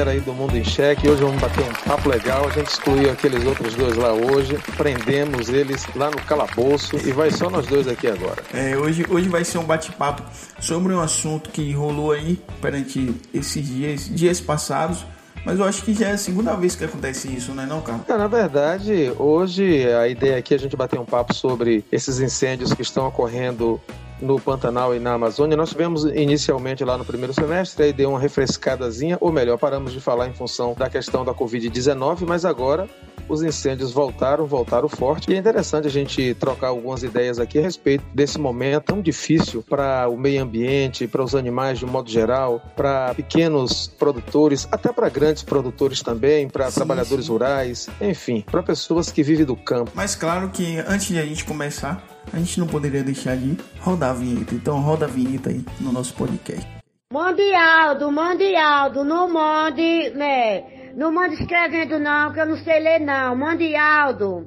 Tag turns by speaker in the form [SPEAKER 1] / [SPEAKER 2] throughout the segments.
[SPEAKER 1] Galera aí do Mundo em Cheque. Hoje vamos bater um papo legal. A gente excluiu aqueles outros dois lá hoje, prendemos eles lá no calabouço e vai só nós dois aqui agora.
[SPEAKER 2] É, hoje, hoje vai ser um bate-papo sobre um assunto que rolou aí perante esses dias, dias passados. Mas eu acho que já é a segunda vez que acontece isso, não é não, cara?
[SPEAKER 1] É, na verdade, hoje a ideia aqui é a gente bater um papo sobre esses incêndios que estão ocorrendo no Pantanal e na Amazônia. Nós tivemos inicialmente lá no primeiro semestre, aí deu uma refrescadazinha, ou melhor, paramos de falar em função da questão da Covid-19, mas agora os incêndios voltaram, voltaram forte. E é interessante a gente trocar algumas ideias aqui a respeito desse momento tão difícil para o meio ambiente, para os animais de um modo geral, para pequenos produtores, até para grandes produtores também, para trabalhadores sim. rurais, enfim, para pessoas que vivem do campo.
[SPEAKER 2] Mas claro que antes de a gente começar, a gente não poderia deixar de rodar a vinheta. Então roda a vinheta aí no nosso podcast.
[SPEAKER 3] Mande Aldo, mande Aldo, não mande, né? Não mande escrevendo não, que eu não sei ler não. Mande Aldo.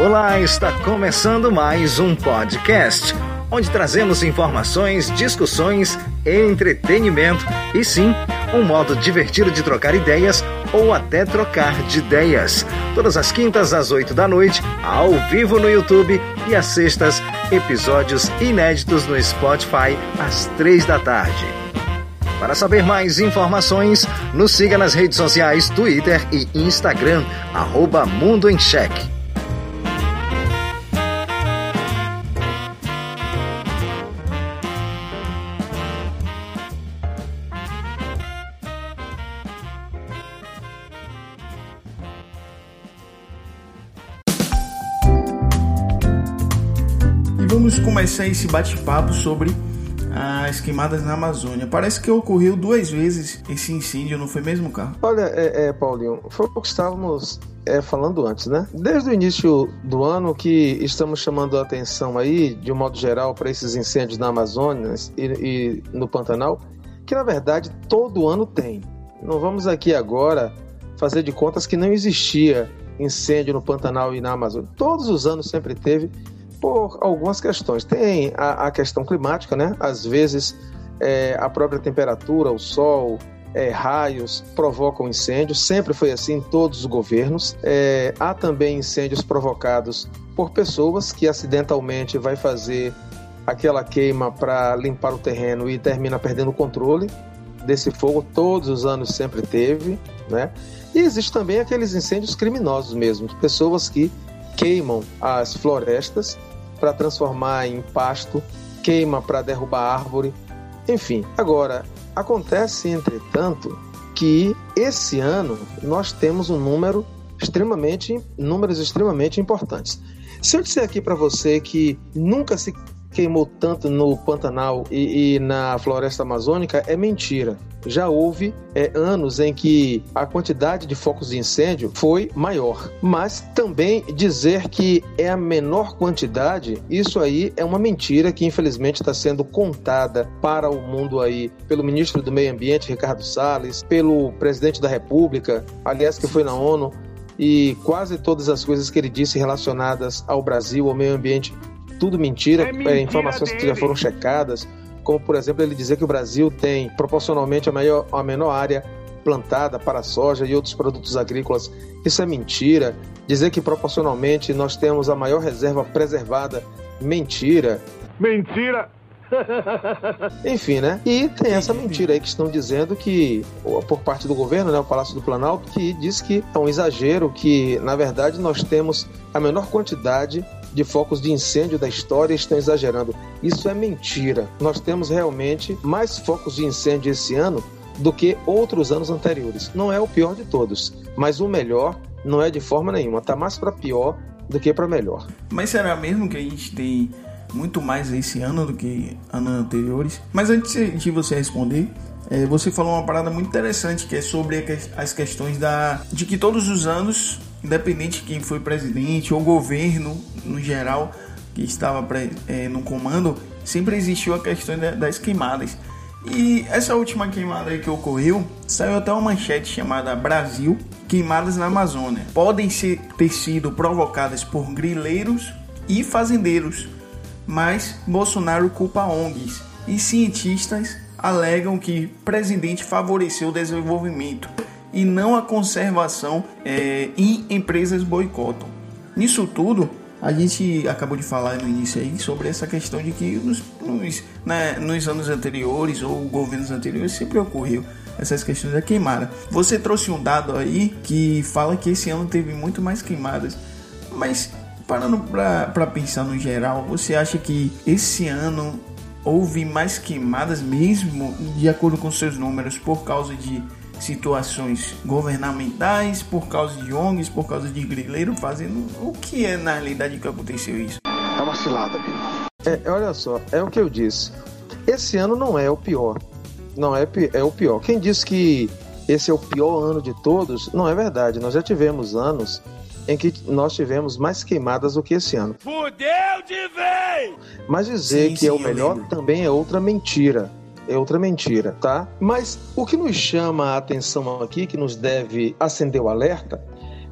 [SPEAKER 4] Olá, está começando mais um podcast onde trazemos informações, discussões, entretenimento e sim, um modo divertido de trocar ideias ou até trocar de ideias. Todas as quintas às 8 da noite, ao vivo no YouTube e às sextas, episódios inéditos no Spotify às 3 da tarde. Para saber mais informações, nos siga nas redes sociais Twitter e Instagram, arroba Mundo em Cheque.
[SPEAKER 2] Começar esse bate-papo sobre as queimadas na Amazônia. Parece que ocorreu duas vezes esse incêndio, não foi mesmo, cara?
[SPEAKER 1] Olha, é, é Paulinho, foi o que estávamos é, falando antes, né? Desde o início do ano que estamos chamando a atenção aí, de um modo geral, para esses incêndios na Amazônia e, e no Pantanal, que na verdade todo ano tem. Não vamos aqui agora fazer de contas que não existia incêndio no Pantanal e na Amazônia. Todos os anos sempre teve por algumas questões. Tem a, a questão climática, né? Às vezes é, a própria temperatura, o sol, é, raios provocam incêndios, sempre foi assim em todos os governos. É, há também incêndios provocados por pessoas que acidentalmente vai fazer aquela queima para limpar o terreno e termina perdendo o controle desse fogo. Todos os anos sempre teve, né? E existe também aqueles incêndios criminosos mesmo, pessoas que queimam as florestas para transformar em pasto, queima para derrubar árvore, enfim. Agora, acontece, entretanto, que esse ano nós temos um número extremamente, números extremamente importantes. Se eu disser aqui para você que nunca se queimou tanto no Pantanal e, e na floresta amazônica é mentira. Já houve é, anos em que a quantidade de focos de incêndio foi maior. Mas também dizer que é a menor quantidade, isso aí é uma mentira que infelizmente está sendo contada para o mundo aí pelo ministro do Meio Ambiente, Ricardo Salles, pelo presidente da República, aliás, que foi na ONU, e quase todas as coisas que ele disse relacionadas ao Brasil, ao meio ambiente, tudo mentira, é mentira é, informações dele. que já foram checadas, como por exemplo ele dizer que o Brasil tem proporcionalmente a, maior, a menor área plantada para soja e outros produtos agrícolas. Isso é mentira. Dizer que proporcionalmente nós temos a maior reserva preservada, mentira.
[SPEAKER 5] Mentira!
[SPEAKER 1] Enfim, né? E tem essa mentira aí que estão dizendo que, por parte do governo, né, o Palácio do Planalto, que diz que é um exagero, que na verdade nós temos a menor quantidade de focos de incêndio da história estão exagerando. Isso é mentira. Nós temos realmente mais focos de incêndio esse ano do que outros anos anteriores. Não é o pior de todos, mas o melhor não é de forma nenhuma. Tá mais para pior do que para melhor.
[SPEAKER 2] Mas será mesmo que a gente tem muito mais esse ano do que anos anteriores? Mas antes de você responder, é, você falou uma parada muito interessante que é sobre as questões da de que todos os anos independente de quem foi presidente ou governo no geral que estava é, no comando, sempre existiu a questão das queimadas. E essa última queimada que ocorreu, saiu até uma manchete chamada Brasil, queimadas na Amazônia. Podem ser, ter sido provocadas por grileiros e fazendeiros, mas Bolsonaro culpa ONGs e cientistas alegam que presidente favoreceu o desenvolvimento e não a conservação é, e empresas boicotam. Nisso tudo, a gente acabou de falar no início aí sobre essa questão de que nos, nos, né, nos anos anteriores ou governos anteriores sempre ocorreu essas questões da queimada. Você trouxe um dado aí que fala que esse ano teve muito mais queimadas, mas parando para pensar no geral, você acha que esse ano houve mais queimadas mesmo, de acordo com seus números, por causa de situações governamentais, por causa de ONGs, por causa de grileiro fazendo o que é na realidade que aconteceu isso?
[SPEAKER 1] É uma cilada, é, olha só, é o que eu disse. Esse ano não é o pior. Não é, é o pior. Quem disse que esse é o pior ano de todos, não é verdade. Nós já tivemos anos em que nós tivemos mais queimadas do que esse ano. Fudeu de vez! Mas dizer sim, que sim, é o melhor também é outra mentira é outra mentira, tá? Mas o que nos chama a atenção aqui, que nos deve acender o alerta,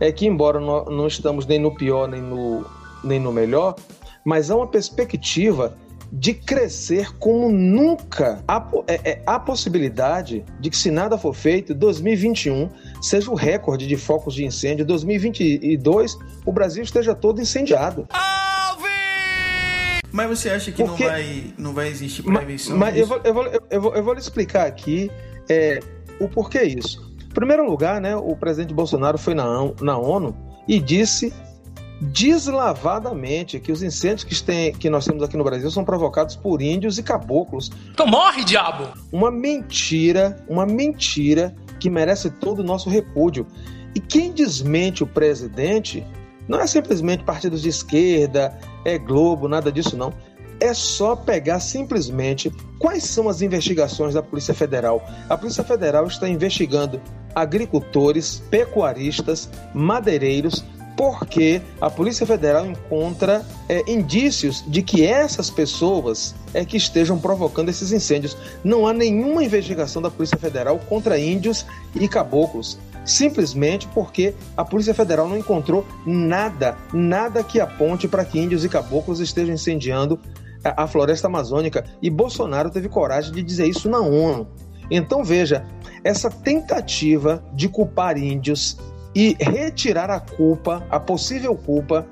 [SPEAKER 1] é que, embora não estamos nem no pior nem no, nem no melhor, mas há uma perspectiva de crescer como nunca. Há, é, é, há possibilidade de que, se nada for feito, 2021 seja o recorde de focos de incêndio. 2022, o Brasil esteja todo incendiado. Ah!
[SPEAKER 2] Mas você acha que Porque... não, vai, não vai existir prevenção?
[SPEAKER 1] Mas, mas eu, vou, eu, vou, eu, vou, eu vou lhe explicar aqui é, o porquê isso. Em primeiro lugar, né, o presidente Bolsonaro foi na, na ONU e disse deslavadamente que os incêndios que, tem, que nós temos aqui no Brasil são provocados por índios e caboclos.
[SPEAKER 2] Então morre, diabo!
[SPEAKER 1] Uma mentira, uma mentira que merece todo o nosso repúdio. E quem desmente o presidente não é simplesmente partidos de esquerda, é Globo, nada disso não. É só pegar simplesmente quais são as investigações da Polícia Federal. A Polícia Federal está investigando agricultores, pecuaristas, madeireiros, porque a Polícia Federal encontra é, indícios de que essas pessoas é que estejam provocando esses incêndios. Não há nenhuma investigação da Polícia Federal contra índios e caboclos simplesmente porque a Polícia Federal não encontrou nada, nada que aponte para que índios e caboclos estejam incendiando a floresta amazônica. E Bolsonaro teve coragem de dizer isso na ONU. Então veja, essa tentativa de culpar índios e retirar a culpa, a possível culpa,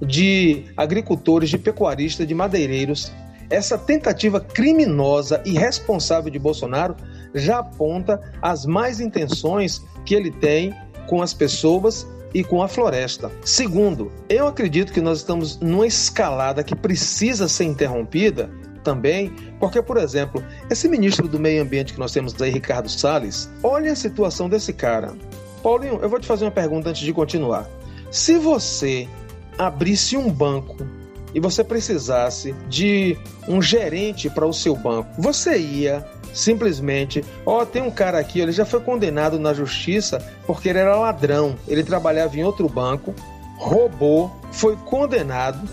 [SPEAKER 1] de agricultores, de pecuaristas, de madeireiros, essa tentativa criminosa e irresponsável de Bolsonaro já aponta as mais intenções que ele tem com as pessoas e com a floresta. Segundo, eu acredito que nós estamos numa escalada que precisa ser interrompida também, porque, por exemplo, esse ministro do Meio Ambiente que nós temos aí, Ricardo Salles, olha a situação desse cara. Paulinho, eu vou te fazer uma pergunta antes de continuar. Se você abrisse um banco e você precisasse de um gerente para o seu banco, você ia simplesmente, ó, oh, tem um cara aqui, ele já foi condenado na justiça porque ele era ladrão, ele trabalhava em outro banco, roubou, foi condenado,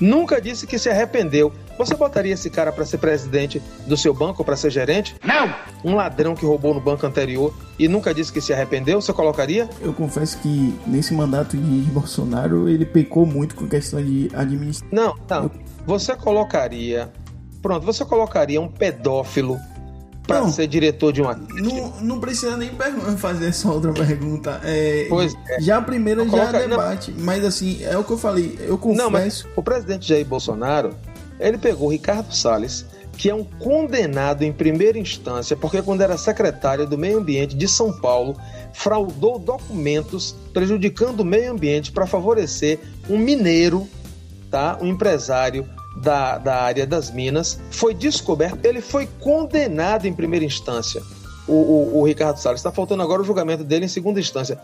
[SPEAKER 1] nunca disse que se arrependeu. Você botaria esse cara para ser presidente do seu banco, para ser gerente?
[SPEAKER 2] Não!
[SPEAKER 1] Um ladrão que roubou no banco anterior e nunca disse que se arrependeu, você colocaria?
[SPEAKER 2] Eu confesso que nesse mandato de Bolsonaro ele pecou muito com questão de administração.
[SPEAKER 1] Não, não. Você colocaria. Pronto, você colocaria um pedófilo para ser diretor de uma.
[SPEAKER 2] Não, não precisa nem fazer essa outra pergunta. É,
[SPEAKER 1] pois é.
[SPEAKER 2] Já a primeira já é debate, não. mas assim, é o que eu falei. Eu confesso. Não, mas
[SPEAKER 1] o presidente Jair Bolsonaro, ele pegou Ricardo Salles, que é um condenado em primeira instância, porque quando era secretário do Meio Ambiente de São Paulo, fraudou documentos prejudicando o meio ambiente para favorecer um mineiro, tá? Um empresário da, da área das minas, foi descoberto, ele foi condenado em primeira instância. O, o, o Ricardo Salles está faltando agora o julgamento dele em segunda instância.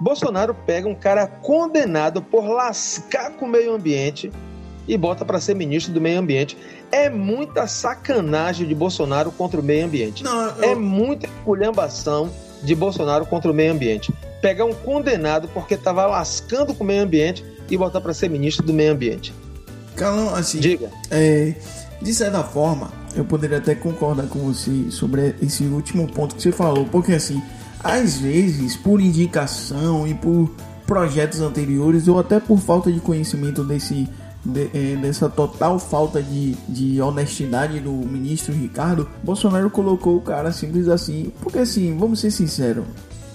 [SPEAKER 1] Bolsonaro pega um cara condenado por lascar com o meio ambiente e bota para ser ministro do meio ambiente. É muita sacanagem de Bolsonaro contra o meio ambiente. Não, eu... É muita esculhambação de Bolsonaro contra o meio ambiente. Pegar um condenado porque estava lascando com o meio ambiente e botar para ser ministro do meio ambiente.
[SPEAKER 2] Calão, assim.
[SPEAKER 1] Diga.
[SPEAKER 2] É, de certa forma, eu poderia até concordar com você sobre esse último ponto que você falou, porque assim, às vezes, por indicação e por projetos anteriores, ou até por falta de conhecimento desse de, é, dessa total falta de, de honestidade do ministro Ricardo, Bolsonaro colocou o cara simples assim. Porque assim, vamos ser sinceros,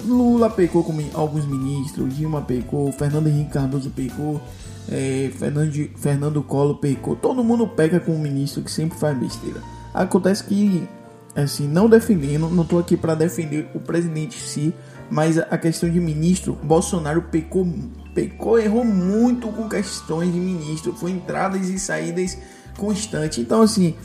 [SPEAKER 2] Lula pecou com alguns ministros, Dilma pecou, Fernando Henrique Cardoso pecou, é, Fernando, Fernando Collor pecou, todo mundo peca com um ministro que sempre faz besteira. Acontece que, assim, não defendendo, não tô aqui para defender o presidente em si, mas a questão de ministro, Bolsonaro pecou, pecou, errou muito com questões de ministro, foi entradas e saídas constantes. Então, assim,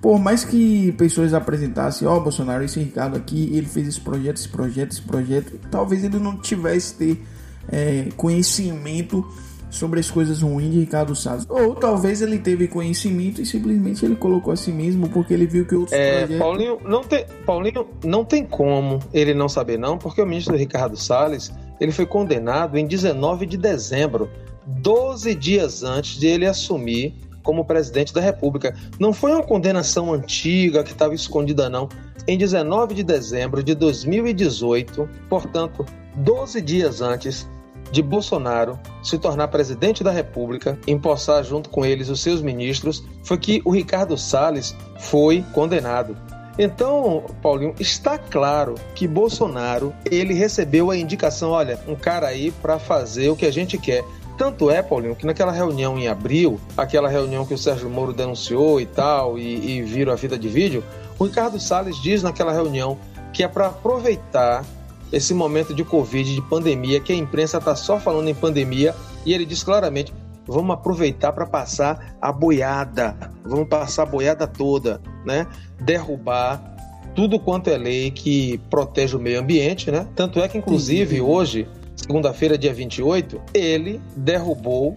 [SPEAKER 2] por mais que pessoas apresentassem, ó, oh, Bolsonaro, esse Ricardo aqui, ele fez esse projeto, esse projeto, esse projeto, talvez ele não tivesse ter é, conhecimento sobre as coisas ruins de Ricardo Salles. Ou talvez ele teve conhecimento e simplesmente ele colocou a si mesmo porque ele viu que outros
[SPEAKER 1] é, projetos... Paulinho, não tem, Paulinho, não tem como ele não saber não, porque o ministro Ricardo Salles, ele foi condenado em 19 de dezembro, 12 dias antes de ele assumir como presidente da República. Não foi uma condenação antiga que estava escondida, não. Em 19 de dezembro de 2018, portanto, 12 dias antes de Bolsonaro se tornar presidente da República, empossar junto com eles os seus ministros, foi que o Ricardo Salles foi condenado. Então, Paulinho, está claro que Bolsonaro ele recebeu a indicação, olha, um cara aí para fazer o que a gente quer. Tanto é, Paulinho, que naquela reunião em abril, aquela reunião que o Sérgio Moro denunciou e tal, e, e a vida de vídeo, o Ricardo Salles diz naquela reunião que é para aproveitar esse momento de Covid, de pandemia, que a imprensa está só falando em pandemia, e ele diz claramente: vamos aproveitar para passar a boiada, vamos passar a boiada toda, né? Derrubar tudo quanto é lei que protege o meio ambiente, né? Tanto é que, inclusive, hoje, segunda-feira, dia 28, ele derrubou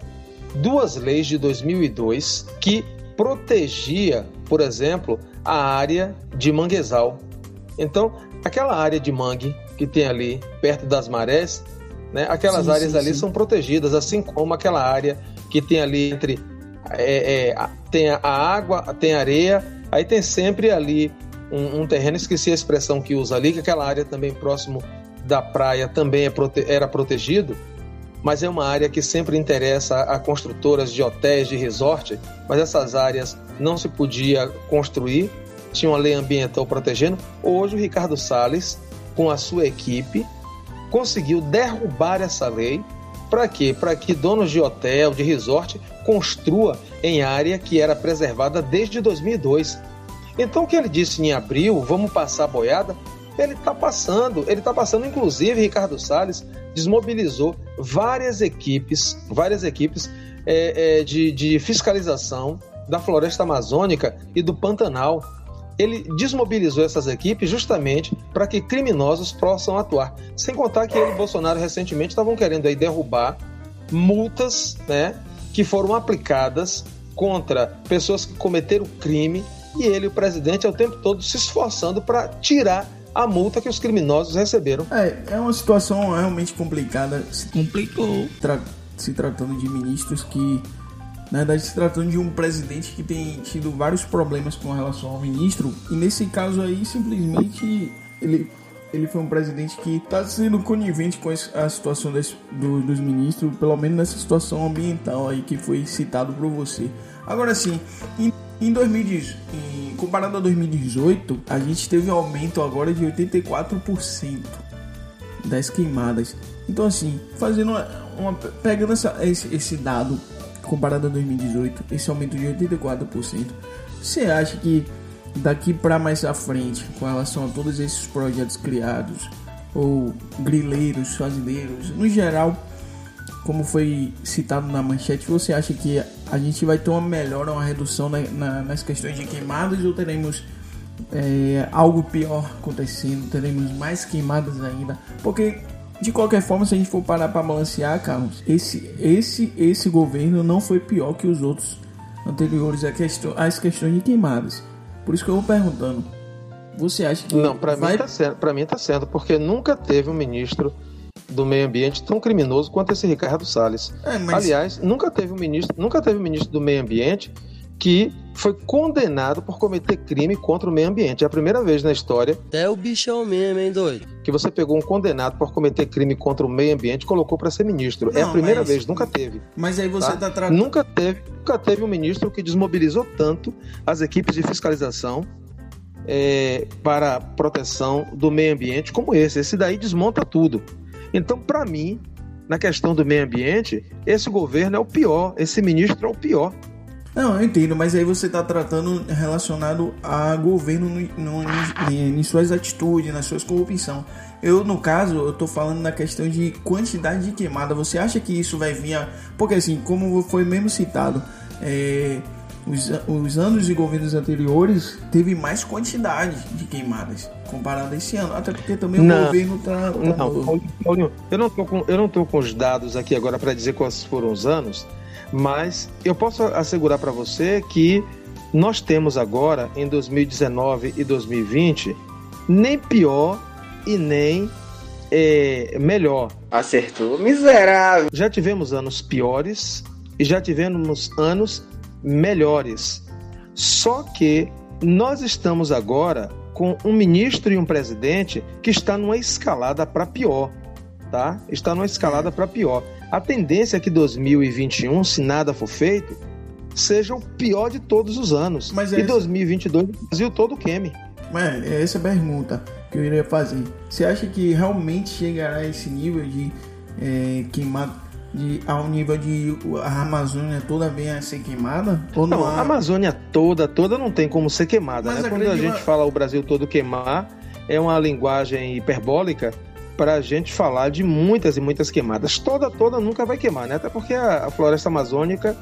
[SPEAKER 1] duas leis de 2002 que protegia, por exemplo, a área de manguezal. Então, aquela área de mangue que tem ali perto das marés, né, aquelas sim, áreas sim, ali sim. são protegidas, assim como aquela área que tem ali entre é, é, tem a água, tem a areia, aí tem sempre ali um, um terreno, esqueci a expressão que usa ali, que aquela área também próximo da praia também é prote era protegido, mas é uma área que sempre interessa a construtoras de hotéis, de resort, mas essas áreas não se podia construir, tinha uma lei ambiental protegendo. Hoje o Ricardo Salles, com a sua equipe, conseguiu derrubar essa lei. Para quê? Para que donos de hotel, de resort, construa em área que era preservada desde 2002. Então, o que ele disse em abril, vamos passar a boiada, ele está passando, ele está passando, inclusive, Ricardo Salles desmobilizou várias equipes, várias equipes é, é, de, de fiscalização da floresta amazônica e do Pantanal. Ele desmobilizou essas equipes justamente para que criminosos possam atuar. Sem contar que ele e Bolsonaro recentemente estavam querendo aí derrubar multas né, que foram aplicadas contra pessoas que cometeram crime e ele, o presidente, ao tempo todo se esforçando para tirar a multa que os criminosos receberam.
[SPEAKER 2] É, é uma situação realmente complicada. Se complicou. Tra se tratando de ministros que, na verdade, se tratando de um presidente que tem tido vários problemas com relação ao ministro, e nesse caso aí, simplesmente, ele, ele foi um presidente que está sendo conivente com a situação desse, do, dos ministros, pelo menos nessa situação ambiental aí que foi citado por você. Agora sim, em, em 2018, comparado a 2018, a gente teve um aumento agora de 84% das queimadas. Então assim, fazendo uma, uma pegando essa, esse, esse dado comparado a 2018, esse aumento de 84%, você acha que daqui para mais à frente, com relação a todos esses projetos criados, ou grileiros, fazendeiros, no geral, como foi citado na manchete, você acha que a gente vai ter uma melhora, uma redução na, na, nas questões de queimadas ou teremos é, algo pior acontecendo? Teremos mais queimadas ainda? Porque de qualquer forma, se a gente for parar para balancear, Carlos, esse, esse, esse governo não foi pior que os outros anteriores a questão, às questões de queimadas. Por isso que eu vou perguntando. Você acha que.
[SPEAKER 1] Não, para vai... mim tá sendo, para mim tá sendo, porque nunca teve um ministro do meio ambiente tão criminoso quanto esse Ricardo Salles. É, mas... Aliás, nunca teve um ministro, nunca teve um ministro do meio ambiente que foi condenado por cometer crime contra o meio ambiente. É a primeira vez na história.
[SPEAKER 5] É o bichão mesmo, hein, doido?
[SPEAKER 1] Que você pegou um condenado por cometer crime contra o meio ambiente e colocou para ser ministro. Não, é a primeira mas... vez, nunca teve.
[SPEAKER 2] Mas aí você tá, tá tratando.
[SPEAKER 1] Nunca teve, nunca teve um ministro que desmobilizou tanto as equipes de fiscalização é, para proteção do meio ambiente como esse. Esse daí desmonta tudo. Então, para mim, na questão do meio ambiente, esse governo é o pior, esse ministro é o pior.
[SPEAKER 2] Não, eu entendo, mas aí você está tratando relacionado a governo no, no, em, em, suas atitudes, nas suas corrupção. Eu, no caso, eu tô falando da questão de quantidade de queimada. Você acha que isso vai vir a... Porque assim, como foi mesmo citado, é, os, os anos de governos anteriores teve mais quantidade de queimadas comparado a esse ano. Até porque também não, o governo tá... tá
[SPEAKER 1] não, Paulinho, eu não tô com, eu não tô com os dados aqui agora para dizer quais foram os anos, mas eu posso assegurar para você que nós temos agora, em 2019 e 2020, nem pior e nem é, melhor.
[SPEAKER 5] Acertou, miserável.
[SPEAKER 1] Já tivemos anos piores e já tivemos anos melhores. Só que nós estamos agora com um ministro e um presidente que está numa escalada para pior, tá? Está numa escalada para pior. A tendência é que 2021, se nada for feito, seja o pior de todos os anos. Mas e 2022 o Brasil todo queime.
[SPEAKER 2] Mas é essa a pergunta que eu iria fazer. Você acha que realmente chegará a esse nível de é, queimar de, ao nível de a Amazônia toda venha a ser queimada?
[SPEAKER 1] Ou não, não há... a Amazônia toda, toda não tem como ser queimada. Né? Quando a gente fala o Brasil todo queimar, é uma linguagem hiperbólica para a gente falar de muitas e muitas queimadas. Toda, toda nunca vai queimar, né? Até porque a, a floresta amazônica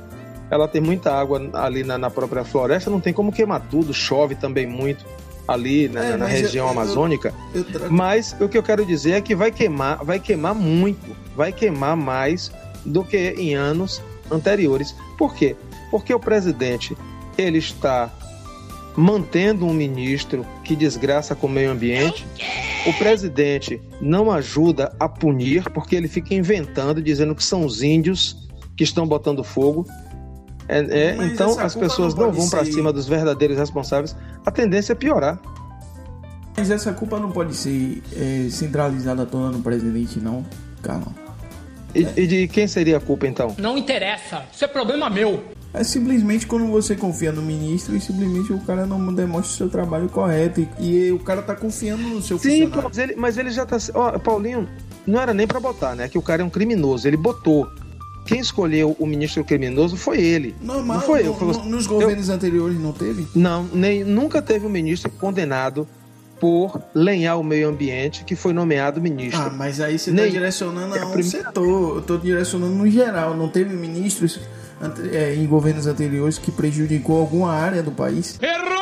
[SPEAKER 1] ela tem muita água ali na, na, própria floresta, não tem como queimar tudo, chove também muito ali na, é, na região eu, amazônica. Eu, eu, mas o que eu quero dizer é que vai queimar, vai queimar muito, vai queimar mais do que em anos anteriores. Por quê? Porque o presidente ele está mantendo um ministro que desgraça com o meio ambiente. O presidente não ajuda a punir, porque ele fica inventando, dizendo que são os índios que estão botando fogo. É, é, então as pessoas não, não vão para cima dos verdadeiros responsáveis. A tendência é piorar.
[SPEAKER 2] Mas essa culpa não pode ser é, centralizada toda no presidente, não, Carlão.
[SPEAKER 1] E, e de quem seria a culpa então?
[SPEAKER 6] Não interessa, isso é problema meu.
[SPEAKER 2] É simplesmente quando você confia no ministro e simplesmente o cara não demonstra o seu trabalho correto. E, e o cara tá confiando no seu
[SPEAKER 1] Sim, mas ele, mas ele já tá. Ó, Paulinho, não era nem para botar, né? Que o cara é um criminoso. Ele botou. Quem escolheu o ministro criminoso foi ele.
[SPEAKER 2] Normal, não foi eu. Foi nos governos eu, anteriores não teve?
[SPEAKER 1] Não, nem, nunca teve um ministro condenado por lenhar o meio ambiente que foi nomeado ministro. Ah,
[SPEAKER 2] mas aí você está direcionando a um setor. Eu estou direcionando no geral. Não teve ministros é, em governos anteriores que prejudicou alguma área do país?
[SPEAKER 1] Errou!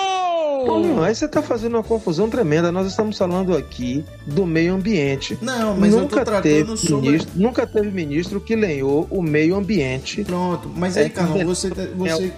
[SPEAKER 1] não, aí você está fazendo uma confusão tremenda. Nós estamos falando aqui do meio ambiente.
[SPEAKER 2] Não, mas nunca teve sobre...
[SPEAKER 1] ministro, nunca teve ministro que lenhou o meio ambiente.
[SPEAKER 2] Pronto, mas aí, é, Carlão, você, você...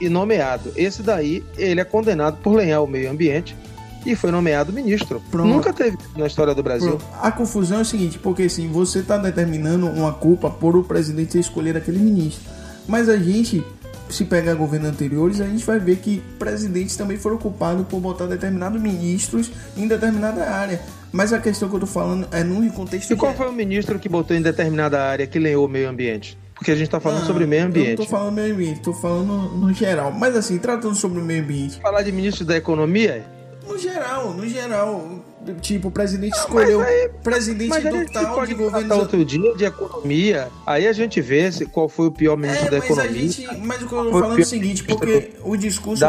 [SPEAKER 1] e nomeado. Esse daí, ele é condenado por lenhar o meio ambiente e foi nomeado ministro. Pronto. Nunca teve na história do Brasil. Pronto.
[SPEAKER 2] A confusão é o seguinte, porque assim, você está determinando uma culpa por o presidente escolher aquele ministro. Mas a gente, se pegar governos anteriores, a gente vai ver que presidentes também foram culpados por botar determinados ministros em determinada área. Mas a questão que eu tô falando é num contexto.
[SPEAKER 1] E qual foi o ministro que botou em determinada área que lenhou o meio ambiente? Porque a gente está falando sobre meio ambiente.
[SPEAKER 2] Eu tô falando meio ambiente, tô falando no geral. Mas assim, tratando sobre o meio ambiente.
[SPEAKER 1] Falar de ministro da economia?
[SPEAKER 2] No geral, no geral. Tipo, o presidente não, escolheu aí, presidente do tal de governo.
[SPEAKER 1] outro dia de economia, aí a gente vê se, qual foi o pior ministro é, da
[SPEAKER 2] mas
[SPEAKER 1] economia.
[SPEAKER 2] Gente, mas o que eu tô falando é o seguinte, porque o discurso,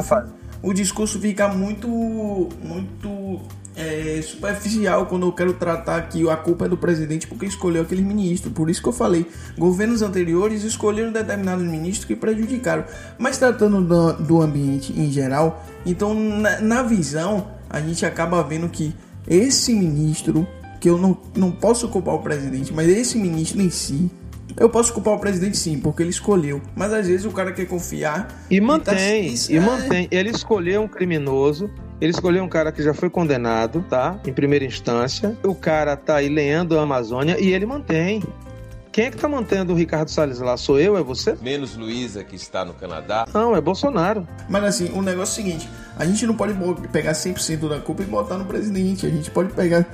[SPEAKER 2] o discurso fica muito, muito é, superficial quando eu quero tratar que a culpa é do presidente porque escolheu aquele ministro. Por isso que eu falei, governos anteriores escolheram determinados ministros que prejudicaram. Mas tratando do, do ambiente em geral, então na, na visão a gente acaba vendo que esse ministro, que eu não, não posso culpar o presidente, mas esse ministro em si, eu posso culpar o presidente sim, porque ele escolheu. Mas às vezes o cara quer confiar.
[SPEAKER 1] E mantém, e, tá... e mantém. Ele escolheu um criminoso ele escolheu um cara que já foi condenado, tá? Em primeira instância. O cara tá aí lendo a Amazônia e ele mantém. Quem é que tá mantendo o Ricardo Salles lá? Sou eu? É você?
[SPEAKER 7] Menos Luísa, que está no Canadá.
[SPEAKER 1] Não, é Bolsonaro.
[SPEAKER 2] Mas assim, o negócio é o seguinte: a gente não pode pegar 100% da culpa e botar no presidente. A gente pode pegar.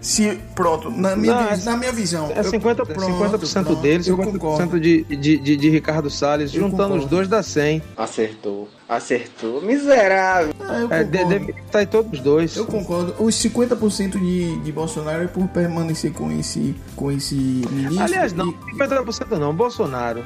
[SPEAKER 2] Se, pronto, na minha,
[SPEAKER 1] Não,
[SPEAKER 2] vi- na minha visão.
[SPEAKER 1] É 50%,
[SPEAKER 2] eu, pronto,
[SPEAKER 1] 50%
[SPEAKER 2] pronto,
[SPEAKER 1] dele,
[SPEAKER 2] eu
[SPEAKER 1] 50%
[SPEAKER 2] concordo.
[SPEAKER 1] de, de, de, de Ricardo Salles.
[SPEAKER 2] Eu
[SPEAKER 1] Juntando
[SPEAKER 2] concordo.
[SPEAKER 1] os dois dá 100.
[SPEAKER 5] Acertou. Acertou. Miserável.
[SPEAKER 2] Ah, eu
[SPEAKER 1] É, deve estar em todos os dois.
[SPEAKER 2] Eu concordo. Os 50% de, de Bolsonaro é por permanecer com esse, com esse ministro.
[SPEAKER 1] Aliás, não,
[SPEAKER 2] e-
[SPEAKER 1] 50% não. Bolsonaro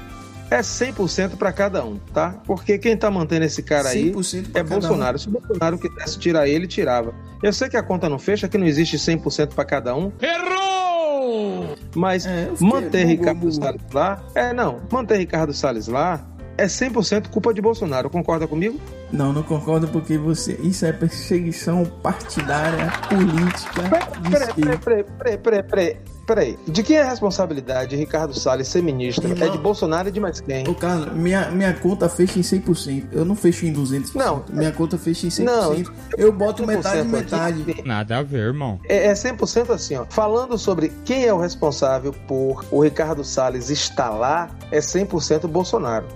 [SPEAKER 1] é 100% para cada um, tá? Porque quem tá mantendo esse cara aí
[SPEAKER 2] 100% pra
[SPEAKER 1] é
[SPEAKER 2] cada um.
[SPEAKER 1] Bolsonaro. Se o Bolsonaro quisesse tirar ele, tirava. Eu sei que a conta não fecha, que não existe 100% para cada um,
[SPEAKER 6] Errou!
[SPEAKER 1] mas
[SPEAKER 2] É,
[SPEAKER 1] manter Ricardo
[SPEAKER 2] bugou.
[SPEAKER 1] Salles lá, é não, manter Ricardo Salles lá é 100% culpa de Bolsonaro. Concorda comigo?
[SPEAKER 2] Não, não concordo porque você. Isso é perseguição partidária, política.
[SPEAKER 1] Peraí, peraí, peraí, peraí, peraí, peraí. De quem é a responsabilidade de Ricardo Salles ser ministro?
[SPEAKER 2] Irmão.
[SPEAKER 1] É de Bolsonaro e de mais quem?
[SPEAKER 2] Ô, Carlos, minha, minha conta fecha em 100%. Eu não fecho em 200%.
[SPEAKER 1] Não.
[SPEAKER 2] Minha conta fecha em 100%.
[SPEAKER 1] Não.
[SPEAKER 2] eu boto metade,
[SPEAKER 1] 100%
[SPEAKER 2] metade.
[SPEAKER 1] aqui.
[SPEAKER 6] Nada a ver, irmão.
[SPEAKER 1] É, é 100% assim, ó. Falando sobre quem é o responsável por o Ricardo Salles estar lá, é 100% Bolsonaro.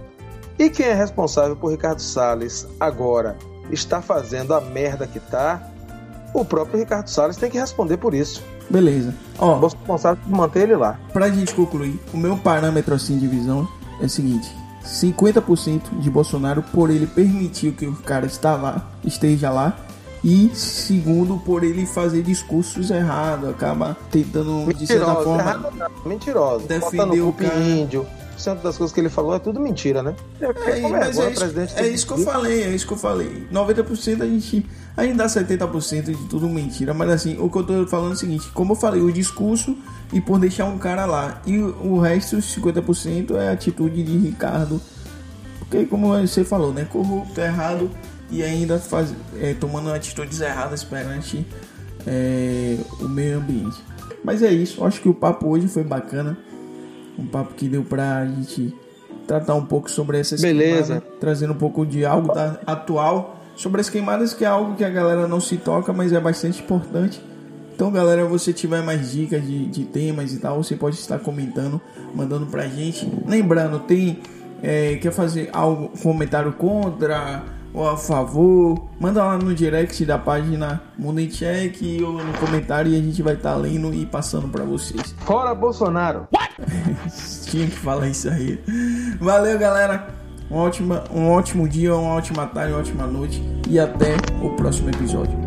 [SPEAKER 1] E quem é responsável por Ricardo Salles agora está fazendo a merda que tá, o próprio Ricardo Salles tem que responder por isso.
[SPEAKER 2] Beleza. Ó,
[SPEAKER 1] O responsável por manter ele lá.
[SPEAKER 2] pra gente concluir, o meu parâmetro assim de visão é o seguinte: 50% de Bolsonaro por ele permitir que o cara está lá, esteja lá. E segundo, por ele fazer discursos errados, acaba tentando, de certa forma,
[SPEAKER 1] errado não, mentirosa.
[SPEAKER 2] defender
[SPEAKER 1] Botando
[SPEAKER 2] o cara.
[SPEAKER 1] índio. Cento das coisas que ele falou é tudo mentira, né? É,
[SPEAKER 2] É,
[SPEAKER 1] com
[SPEAKER 2] mas
[SPEAKER 1] vergonha,
[SPEAKER 2] é isso,
[SPEAKER 1] presidente
[SPEAKER 2] é
[SPEAKER 1] tem
[SPEAKER 2] isso que eu falei, é isso que eu falei. 90% a gente ainda dá 70% de tudo mentira, mas assim, o que eu tô falando é o seguinte, como eu falei, o discurso e por deixar um cara lá. E o resto, os 50% é a atitude de Ricardo. Porque como você falou, né, corrupto, errado e ainda faz, é, tomando atitudes erradas perante é, o meio ambiente. Mas é isso, acho que o papo hoje foi bacana. Um papo que deu pra gente tratar um pouco sobre essas
[SPEAKER 1] Beleza.
[SPEAKER 2] queimadas, trazendo um pouco de algo da, atual sobre as queimadas, que é algo que a galera não se toca, mas é bastante importante. Então, galera, você tiver mais dicas de, de temas e tal, você pode estar comentando, mandando pra gente. Lembrando, tem é, quer fazer algo, comentário contra ou a favor, manda lá no direct da página Mundo em Check ou no comentário e a gente vai estar lendo e passando pra vocês.
[SPEAKER 1] Fora Bolsonaro!
[SPEAKER 2] Tinha que falar isso aí. Valeu, galera. Um ótimo, um ótimo dia, uma ótima tarde, uma ótima noite. E até o próximo episódio.